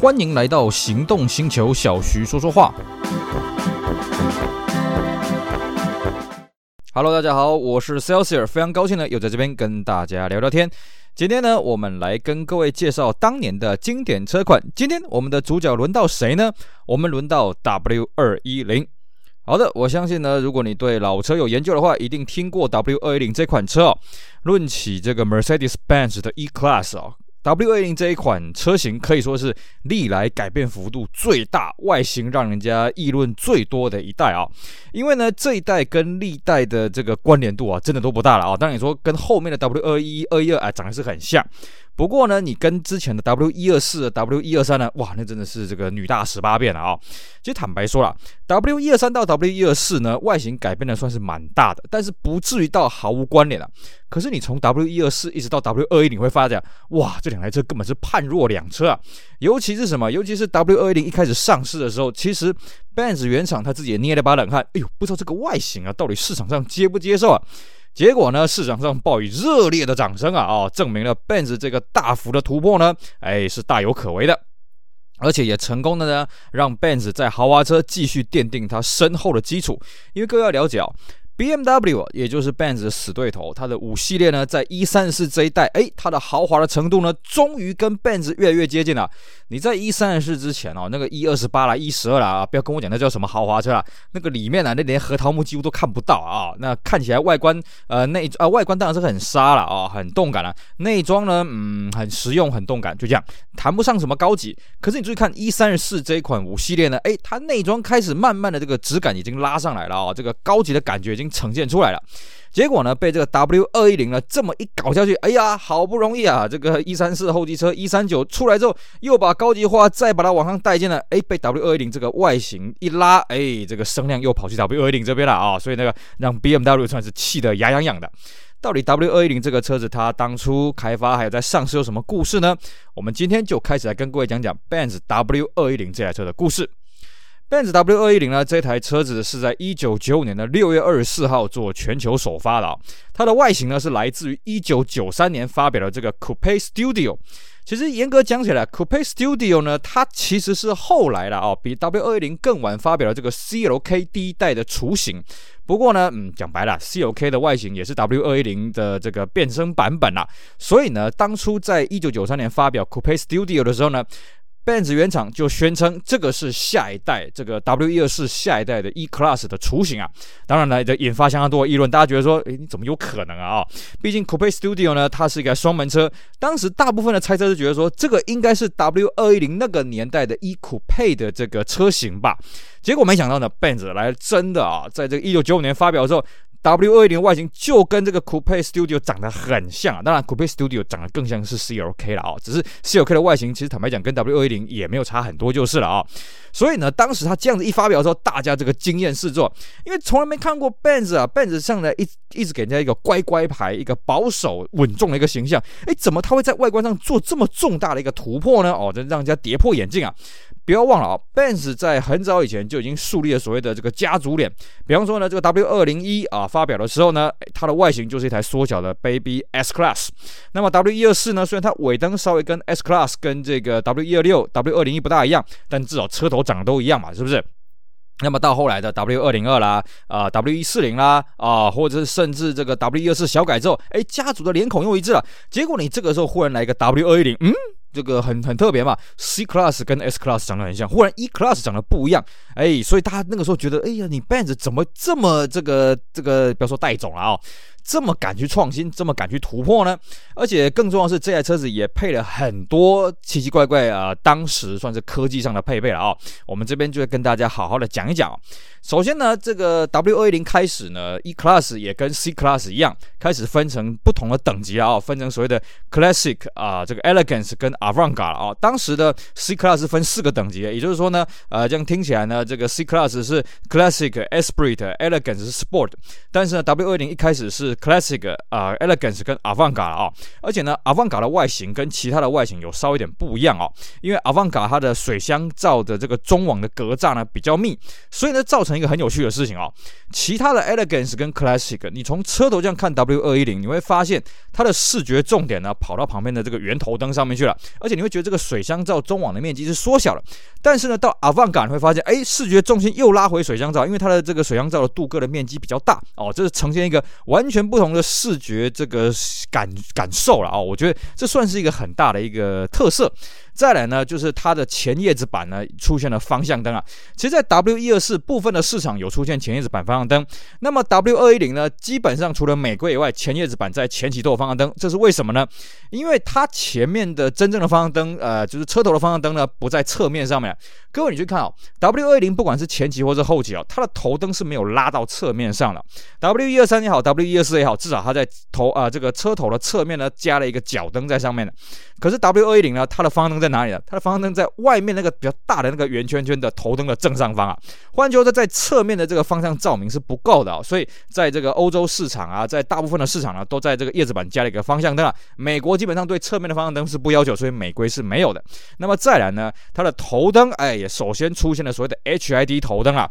欢迎来到行动星球，小徐说说话。Hello，大家好，我是 Celsius，非常高兴呢，又在这边跟大家聊聊天。今天呢，我们来跟各位介绍当年的经典车款。今天我们的主角轮到谁呢？我们轮到 W 二一零。好的，我相信呢，如果你对老车有研究的话，一定听过 W 二一零这款车哦。论起这个 Mercedes-Benz 的 E-Class 哦。W 二零这一款车型可以说是历来改变幅度最大、外形让人家议论最多的一代啊。因为呢，这一代跟历代的这个关联度啊，真的都不大了啊。当然你说跟后面的 W 二一、二一二啊，长得是很像。不过呢，你跟之前的 W 一二四、W 一二三呢，哇，那真的是这个女大十八变了啊！其实坦白说了，W 一二三到 W 一二四呢，外形改变的算是蛮大的，但是不至于到毫无关联了。可是你从 W 一二四一直到 W 二一零，你会发现，哇，这两台车根本是判若两车啊！尤其是什么？尤其是 W 二一零一开始上市的时候，其实 Benz 原厂他自己也捏了把冷汗，哎呦，不知道这个外形啊，到底市场上接不接受啊？结果呢，市场上报以热烈的掌声啊！哦，证明了 Benz 这个大幅的突破呢，哎，是大有可为的，而且也成功的呢，让 Benz 在豪华车继续奠定它深厚的基础。因为各位要了解啊。BMW 也就是 Benz 的死对头，它的五系列呢，在 E34 这一代，哎，它的豪华的程度呢，终于跟 Benz 越来越接近了。你在 E34 之前哦，那个 E28 啦、E12 啦，不要跟我讲那叫什么豪华车啊，那个里面啊，那连核桃木几乎都看不到啊。那看起来外观呃内啊、呃、外观当然是很沙了啊，很动感了。内装呢，嗯，很实用，很动感，就这样，谈不上什么高级。可是你注意看 E34 这一款五系列呢，哎，它内装开始慢慢的这个质感已经拉上来了啊，这个高级的感觉已经。呈现出来了，结果呢，被这个 W 二一零呢这么一搞下去，哎呀，好不容易啊，这个一三四后继车一三九出来之后，又把高级化再把它往上带进了，哎，被 W 二一零这个外形一拉，哎，这个声量又跑去 W 二一零这边了啊，所以那个让 BMW 算是气得牙痒痒的。到底 W 二一零这个车子它当初开发还有在上市有什么故事呢？我们今天就开始来跟各位讲讲 Benz W 二一零这台车的故事。Benz W 二一零呢，这台车子是在一九九五年的六月二十四号做全球首发的啊。它的外形呢是来自于一九九三年发表的这个 Coupe Studio。其实严格讲起来，Coupe Studio 呢，它其实是后来的啊，比 W 二一零更晚发表的这个 CLK 第一代的雏形。不过呢，嗯，讲白了，CLK 的外形也是 W 二一零的这个变身版本啦。所以呢，当初在一九九三年发表 Coupe Studio 的时候呢。Benz 原厂就宣称这个是下一代这个 W 一二四下一代的 E-Class 的雏形啊，当然呢，这引发相当多的议论，大家觉得说，诶，你怎么有可能啊？啊，毕竟 Coupe Studio 呢，它是一个双门车，当时大部分的猜测是觉得说，这个应该是 W 二一零那个年代的 E-Coupe 的这个车型吧，结果没想到呢，Benz 来真的啊，在这个一九九五年发表的时候。W 二一零外形就跟这个 Coupe Studio 长得很像啊，当然 Coupe Studio 长得更像是 CLK 了啊，只是 CLK 的外形其实坦白讲跟 W 二一零也没有差很多就是了啊。所以呢，当时他这样子一发表的时候，大家这个惊艳四座，因为从来没看过 Benz 啊，Benz 上来一一直给人家一个乖乖牌，一个保守稳重的一个形象，诶，怎么他会在外观上做这么重大的一个突破呢？哦，这让人家跌破眼镜啊！不要忘了啊，Benz 在很早以前就已经树立了所谓的这个家族脸。比方说呢，这个 W 二零一啊发表的时候呢，它的外形就是一台缩小的 Baby S Class。那么 W 一二四呢，虽然它尾灯稍微跟 S Class 跟这个 W 一二六、W 二零一不大一样，但至少车头长得都一样嘛，是不是？那么到后来的 W 二零二啦，啊 W 一四零啦，啊或者是甚至这个 W 一二四小改之后，哎，家族的脸孔又一致了。结果你这个时候忽然来一个 W 二一零，嗯。这个很很特别嘛，C Class 跟 S Class 长得很像，忽然 E Class 长得不一样，哎，所以大家那个时候觉得，哎呀，你 Benz 怎么这么这个这个，不要说带种了啊、哦。这么敢去创新，这么敢去突破呢？而且更重要的是，这台车子也配了很多奇奇怪怪啊、当时算是科技上的配备了啊、我们这边就会跟大家好好的讲一讲。首先呢，这个 W 二一零开始呢，E Class 也跟 C Class 一样，开始分成不同的等级啊、分成所谓的 Classic 啊、这个 Elegance 跟 Avant-Garde 啊。当时的 C Class 分四个等级，也就是说呢，呃，这样听起来呢，这个 C Class 是 Classic、Esprit、Elegance 是 Sport，但是呢，W 二一零一开始是 Classic 啊、Elegance 跟 Avantgarde 啊，而且呢，Avantgarde 的外形跟其他的外形有稍微有点不一样哦，因为 Avantgarde 它的水箱罩的这个中网的格栅呢比较密，所以呢造成一个很有趣的事情哦。其他的 Elegance 跟 Classic，你从车头这样看 W210，你会发现它的视觉重点呢跑到旁边的这个圆头灯上面去了，而且你会觉得这个水箱罩中网的面积是缩小了。但是呢，到 Avantgarde 你会发现，哎，视觉重心又拉回水箱罩，因为它的这个水箱罩的镀铬的面积比较大哦，这是呈现一个完全不同的视觉这个感感受了哦。我觉得这算是一个很大的一个特色。再来呢，就是它的前叶子板呢出现了方向灯啊。其实，在 W 一二四部分的市场有出现前叶子板方向灯，那么 W 二一零呢，基本上除了美规以外，前叶子板在前期都有方向灯。这是为什么呢？因为它前面的真正的方向灯，呃，就是车头的方向灯呢，不在侧面上面。各位，你去看哦，W 二一零不管是前期或是后期哦，它的头灯是没有拉到侧面上的。W 一二三也好，W 一二四也好，至少它在头啊、这个车头的侧面呢加了一个脚灯在上面的。可是 W 二一零呢，它的方向灯在哪里呢？它的方向灯在外面那个比较大的那个圆圈圈的头灯的正上方啊。换句话说，在侧面的这个方向照明是不够的啊，所以在这个欧洲市场啊，在大部分的市场呢，都在这个叶子板加了一个方向灯啊。美国基本上对侧面的方向灯是不要求，所以美规是没有的。那么再来呢，它的头灯，哎，也首先出现了所谓的 HID 头灯啊。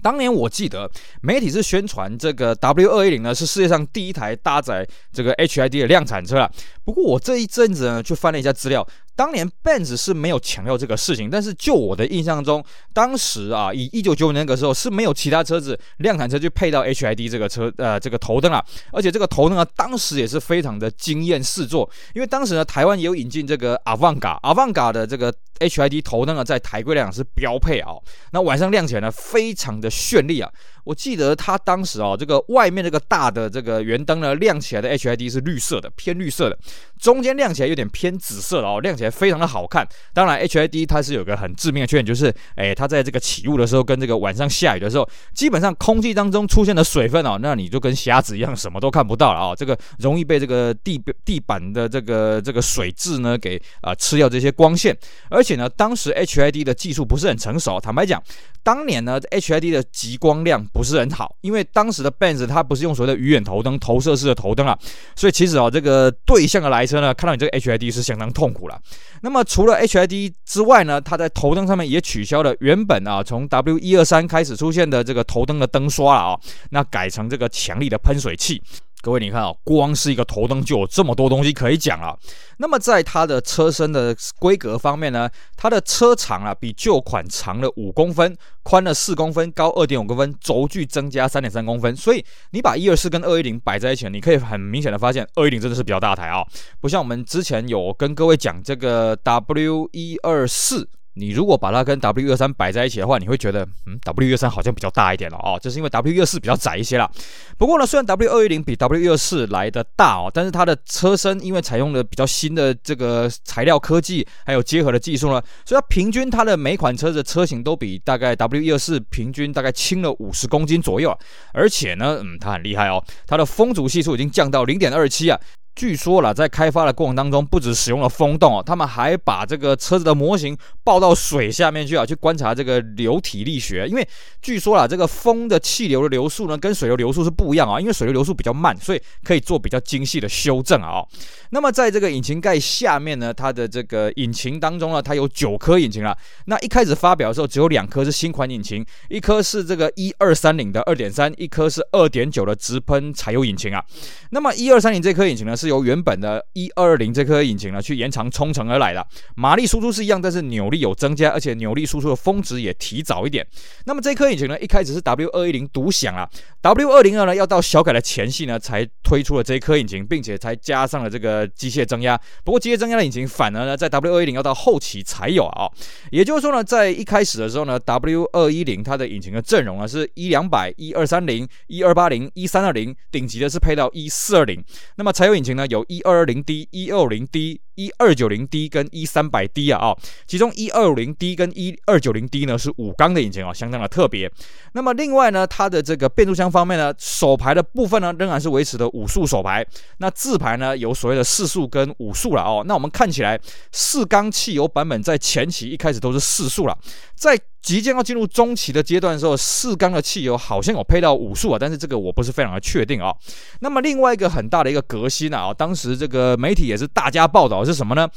当年我记得媒体是宣传这个 W 二一零呢是世界上第一台搭载这个 HID 的量产车啊。不过我这一阵子呢，去翻了一下资料。当年 Benz 是没有强调这个事情，但是就我的印象中，当时啊，以一九九五年那个时候是没有其他车子量产车去配到 HID 这个车呃这个头灯啊，而且这个头灯啊，当时也是非常的惊艳四座，因为当时呢，台湾也有引进这个 Avanga Avanga 的这个 HID 头灯啊，在台规量是标配啊，那晚上亮起来呢，非常的绚丽啊。我记得它当时啊，这个外面这个大的这个圆灯呢，亮起来的 HID 是绿色的，偏绿色的，中间亮起来有点偏紫色的哦，亮起来。非常的好看，当然 HID 它是有个很致命的缺点，就是哎，它在这个起雾的时候跟这个晚上下雨的时候，基本上空气当中出现的水分哦，那你就跟瞎子一样，什么都看不到了啊、哦，这个容易被这个地地板的这个这个水渍呢给啊、吃掉这些光线，而且呢，当时 HID 的技术不是很成熟，坦白讲。当年呢，HID 的极光亮不是很好，因为当时的 Benz 它不是用所谓的鱼眼头灯、投射式的头灯啊，所以其实啊，这个对向的来车呢，看到你这个 HID 是相当痛苦了。那么除了 HID 之外呢，它在头灯上面也取消了原本啊从 W 一二三开始出现的这个头灯的灯刷了啊，那改成这个强力的喷水器。各位，你看啊，光是一个头灯就有这么多东西可以讲了。那么在它的车身的规格方面呢，它的车长啊比旧款长了五公分，宽了四公分，高二点五公分，轴距增加三点三公分。所以你把一二四跟二一零摆在一起，你可以很明显的发现，二一零真的是比较大台啊，不像我们之前有跟各位讲这个 W 一二四。你如果把它跟 W 二三摆在一起的话，你会觉得，嗯，W 二三好像比较大一点了哦，这是因为 W 二四比较窄一些啦。不过呢，虽然 W 二一零比 W 二四来的大哦，但是它的车身因为采用了比较新的这个材料科技，还有结合的技术呢，所以它平均它的每款车的车型都比大概 W 一二四平均大概轻了五十公斤左右啊。而且呢，嗯，它很厉害哦，它的风阻系数已经降到零点二七啊。据说了，在开发的过程当中，不只使用了风洞哦，他们还把这个车子的模型抱到水下面去啊，去观察这个流体力学。因为据说了，这个风的气流的流速呢，跟水流流速是不一样啊。因为水流流速比较慢，所以可以做比较精细的修正啊。那么在这个引擎盖下面呢，它的这个引擎当中呢，它有九颗引擎了。那一开始发表的时候，只有两颗是新款引擎，一颗是这个一二三零的二点三，一颗是二点九的直喷柴油引擎啊。那么一二三零这颗引擎呢，是由原本的120这颗引擎呢，去延长冲程而来的，马力输出是一样，但是扭力有增加，而且扭力输出的峰值也提早一点。那么这颗引擎呢，一开始是 W210 独享啊，W202 呢要到小改的前夕呢，才推出了这一颗引擎，并且才加上了这个机械增压。不过机械增压的引擎反而呢，在 W210 要到后期才有啊。也就是说呢，在一开始的时候呢，W210 它的引擎的阵容呢是一两百、一二三零、一二八零、一三二零，顶级的是配到一四二零。那么柴油引擎呢，有一二零 D，一二零 D。一二九零 D 跟一三百 D 啊啊，其中一二五零 D 跟一二九零 D 呢是五缸的引擎啊，相当的特别。那么另外呢，它的这个变速箱方面呢，手排的部分呢仍然是维持的五速手排，那自排呢有所谓的四速跟五速了哦。那我们看起来四缸汽油版本在前期一开始都是四速了，在即将要进入中期的阶段的时候，四缸的汽油好像有配到五速啊，但是这个我不是非常的确定啊。那么另外一个很大的一个革新啊，当时这个媒体也是大家报道是什么呢？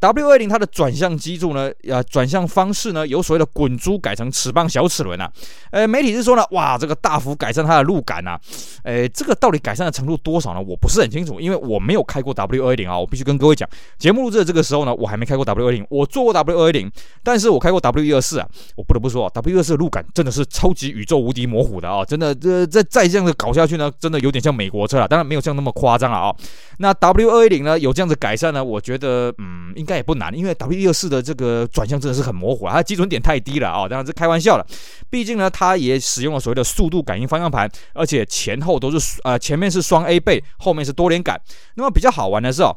？W220 它的转向机柱呢，呃，转向方式呢，由所谓的滚珠改成齿棒小齿轮啊。呃，媒体是说呢，哇，这个大幅改善它的路感啊。呃，这个到底改善的程度多少呢？我不是很清楚，因为我没有开过 W220 啊。我必须跟各位讲，节目录制的这个时候呢，我还没开过 W220，我坐过 W220，但是我开过 W124 啊。我不得不说啊，W124 的路感真的是超级宇宙无敌模糊的啊，真的，这再再这样子搞下去呢，真的有点像美国车了。当然没有像那么夸张了啊。那 W210 呢，有这样子改善呢，我觉得，嗯，应应该也不难，因为 W124 的这个转向真的是很模糊啊，它基准点太低了啊、当然是开玩笑了。毕竟呢，它也使用了所谓的速度感应方向盘，而且前后都是呃前面是双 A 背，后面是多连杆。那么比较好玩的是哦。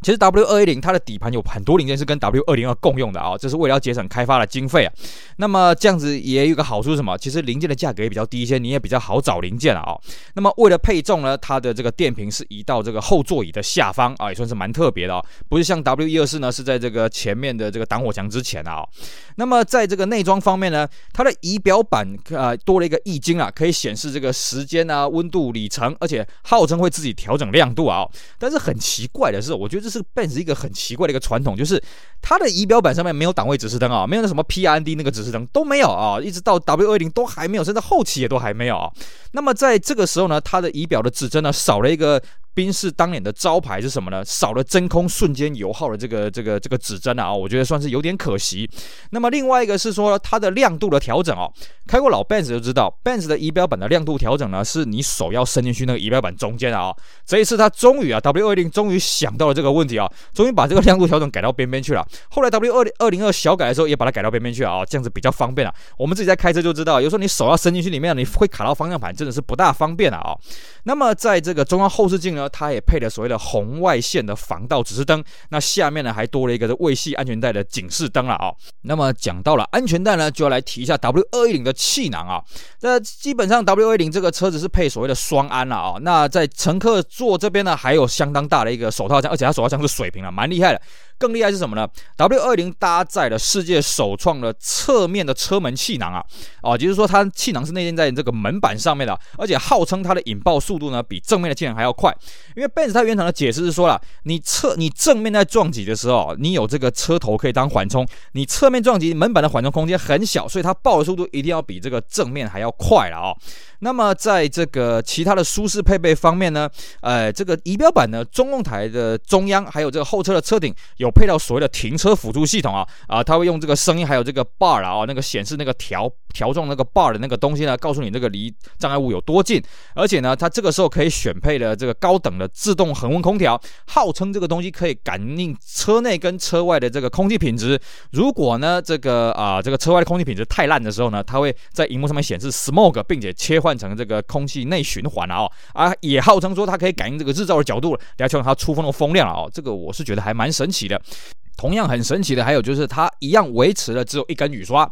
其实 W 二一零它的底盘有很多零件是跟 W 二零二共用的啊，这是为了要节省开发的经费啊。那么这样子也有个好处是什么？其实零件的价格也比较低一些，你也比较好找零件了啊。那么为了配重呢，它的这个电瓶是移到这个后座椅的下方啊，也算是蛮特别的啊。不是像 W 一二四呢是在这个前面的这个挡火墙之前啊。那么在这个内装方面呢，它的仪表板啊多了一个液晶啊，可以显示这个时间啊、温度、里程，而且号称会自己调整亮度啊。但是很奇怪的是，我觉得。这是 Benz 一个很奇怪的一个传统，就是它的仪表板上面没有档位指示灯啊，没有那什么 PRND 那个指示灯都没有啊，一直到 W 二零都还没有，甚至后期也都还没有啊。那么在这个时候呢，它的仪表的指针呢少了一个。宾士当年的招牌是什么呢？少了真空瞬间油耗的这个这个这个指针啊，我觉得算是有点可惜。那么另外一个是说它的亮度的调整哦，开过老 Benz 就知道，Benz 的仪表板的亮度调整呢，是你手要伸进去那个仪表板中间啊。这一次他终于啊，W210 终于想到了这个问题啊，终于把这个亮度调整改到边边去了。后来 W202 小改的时候也把它改到边边去了啊，这样子比较方便了。我们自己在开车就知道，有时候你手要伸进去里面，你会卡到方向盘，真的是不大方便了啊。那么在这个中央后视镜呢，它也配了所谓的红外线的防盗指示灯，那下面呢还多了一个未系安全带的警示灯了啊。那么讲到了安全带呢，就要来提一下 W210 的气囊啊。那基本上 W210 这个车子是配所谓的双安了啊。那在乘客座这边呢，还有相当大的一个手套箱，而且它手套箱是水平了，蛮厉害的。更厉害是什么呢？W210 搭载了世界首创的侧面的车门气囊啊，啊，就是说它气囊是内建在这个门板上面的，而且号称它的引爆速度呢比正面的气囊还要快。因为 Benz 它原厂的解释是说了，你侧你正面在撞击的时候，你有这个车头可以当缓冲，你侧面撞击门板的缓冲空间很小，所以它爆的速度一定要比这个正面还要快了啊。那么在这个其他的舒适配备方面呢，呃，这个仪表板呢，中控台的中央还有这个后车的车顶有配到所谓的停车辅助系统啊啊，它会用这个声音还有这个 bar 啊，那个显示那个调调重那个 bar 的那个东西呢，告诉你这个离障碍物有多近，而且呢，它这个时候可以选配的这个高等的自动恒温空调，号称这个东西可以感应车内跟车外的这个空气品质。如果呢这个啊、这个车外的空气品质太烂的时候呢，它会在荧幕上面显示 smog，并且切换。成这个空气内循环了哦，啊，也号称说它可以感应这个日照的角度，来调整它出风的风量了哦，这个我是觉得还蛮神奇的。同样很神奇的还有就是它一样维持了只有一根雨刷。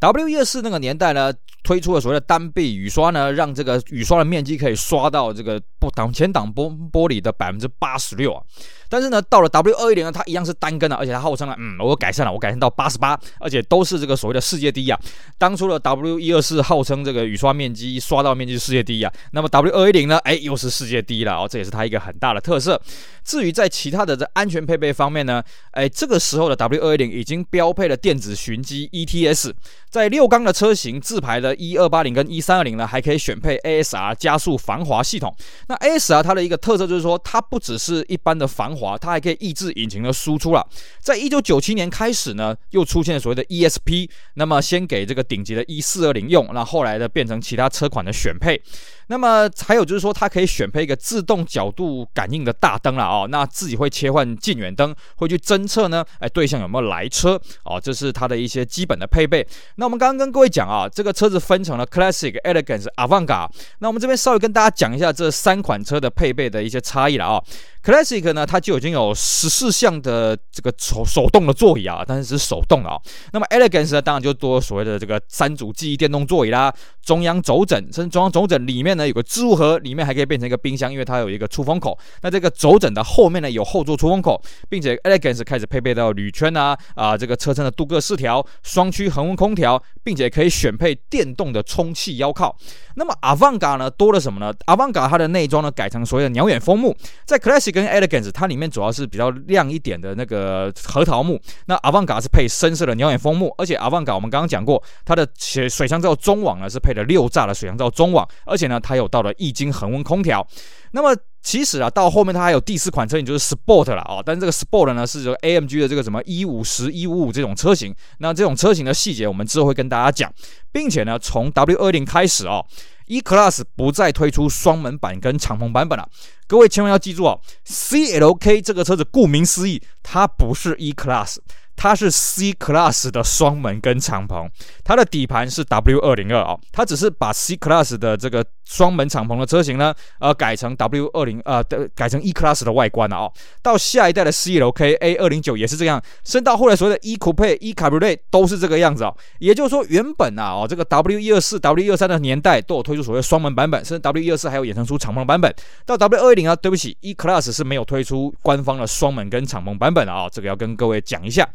W124 那个年代呢，推出了所谓的单臂雨刷呢，让这个雨刷的面积可以刷到这个不挡前挡玻玻璃的百分之八十六啊。但是呢，到了 W210 呢，它一样是单根的，而且它号称了，嗯，我改善了，我改善到八十八，而且都是这个所谓的世界第一啊。当初的 W124 号称这个雨刷面积刷到面积世界第一啊，那么 W210 呢，哎，又是世界第一了哦，这也是它一个很大的特色。至于在其他的这安全配备方面呢，哎，这这个时候的 W210 已经标配了电子循迹 ETS，在六缸的车型自排的1280跟1320呢，还可以选配 ASR 加速防滑系统。那 ASR 它的一个特色就是说，它不只是一般的防滑，它还可以抑制引擎的输出了。在一九九七年开始呢，又出现了所谓的 ESP，那么先给这个顶级的一四二零用，那后来的变成其他车款的选配。那么还有就是说，它可以选配一个自动角度感应的大灯了哦，那自己会切换近远灯，会去侦测呢，哎，对象有没有来车哦，这是它的一些基本的配备。那我们刚刚跟各位讲啊，这个车子分成了 Classic、Elegance、Avantgar。那我们这边稍微跟大家讲一下这三款车的配备的一些差异了啊。Classic 呢，它就已经有十四项的这个手手动的座椅啊，但是是手动的啊。那么 Elegance 呢，当然就多所谓的这个三组记忆电动座椅啦，中央轴枕，甚至中央轴枕里面呢有个置物盒，里面还可以变成一个冰箱，因为它有一个出风口。那这个轴枕的后面呢有后座出风口，并且 Elegance 开始配备到铝圈啊啊这个车身的镀铬饰条，双区恒温空调，并且可以选配电动的充气腰靠。那么 Avanga 呢多了什么呢？Avanga 它的内装呢改成所谓的鸟眼风木，在 Classic 跟 Elegance 它里面主要是比较亮一点的那个核桃木，那 Avanga 是配深色的鸟眼风木，而且 Avanga 我们刚刚讲过，它的水水箱罩中网呢是配了六栅的水箱罩中网，而且呢它有到了液晶恒温空调。那么其实啊，到后面它还有第四款车型就是 Sport 了啊，但是这个 Sport 呢是这个 AMG 的这个什么一五十一五五这种车型，那这种车型的细节我们之后会跟大家讲，并且呢从 W20 开始哦，E-Class 不再推出双门版跟敞篷版本了，各位千万要记住哦，CLK 这个车子顾名思义，它不是 E-Class。它是 C Class 的双门跟敞篷，它的底盘是 W 二零二啊，它只是把 C Class 的这个双门敞篷的车型呢，呃，改成 W 二零呃的改成 E Class 的外观了哦。到下一代的 CLK A 二零九也是这样，升到后来所谓的 E Coupe E Cabriolet 都是这个样子啊。也就是说，原本啊哦这个 W 一二四 W 一二三的年代都有推出所谓双门版本，甚至 W 一二四还有衍生出敞篷版本。到 W 二零啊，对不起，E Class 是没有推出官方的双门跟敞篷版本的啊，这个要跟各位讲一下。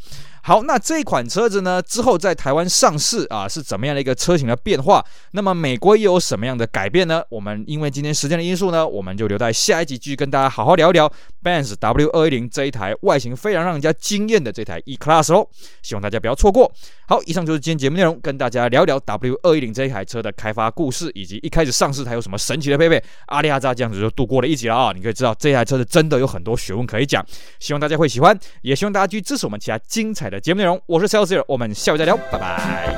好，那这款车子呢，之后在台湾上市啊，是怎么样的一个车型的变化？那么美国又有什么样的改变呢？我们因为今天时间的因素呢，我们就留在下一集继续跟大家好好聊一聊 Benz W 二一零这一台外形非常让人家惊艳的这台 E Class 哦，希望大家不要错过。好，以上就是今天节目内容，跟大家聊聊 W 二一零这一台车的开发故事，以及一开始上市它有什么神奇的配备。阿里阿扎这样子就度过了一集了啊，你可以知道这台车是真的有很多学问可以讲，希望大家会喜欢，也希望大家继续支持我们其他精彩的节目内容。我是 Celsius，我们下回再聊，拜拜。